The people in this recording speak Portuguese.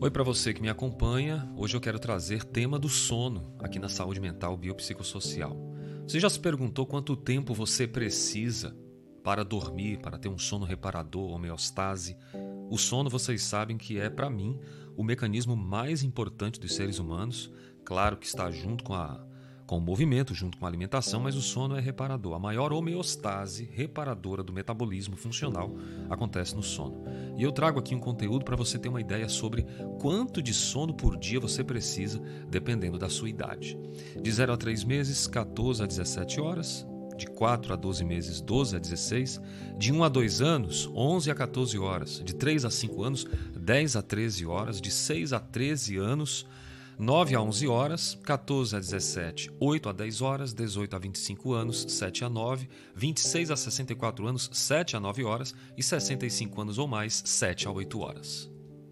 Oi para você que me acompanha. Hoje eu quero trazer tema do sono aqui na saúde mental biopsicossocial. Você já se perguntou quanto tempo você precisa para dormir, para ter um sono reparador, homeostase? O sono, vocês sabem que é para mim o mecanismo mais importante dos seres humanos. Claro que está junto com a com o movimento junto com a alimentação, mas o sono é reparador. A maior homeostase reparadora do metabolismo funcional acontece no sono. E eu trago aqui um conteúdo para você ter uma ideia sobre quanto de sono por dia você precisa, dependendo da sua idade. De 0 a 3 meses, 14 a 17 horas. De 4 a 12 meses, 12 a 16. De 1 a 2 anos, 11 a 14 horas. De 3 a 5 anos, 10 a 13 horas. De 6 a 13 anos, 9 a 11 horas, 14 a 17, 8 a 10 horas, 18 a 25 anos, 7 a 9, 26 a 64 anos, 7 a 9 horas e 65 anos ou mais, 7 a 8 horas.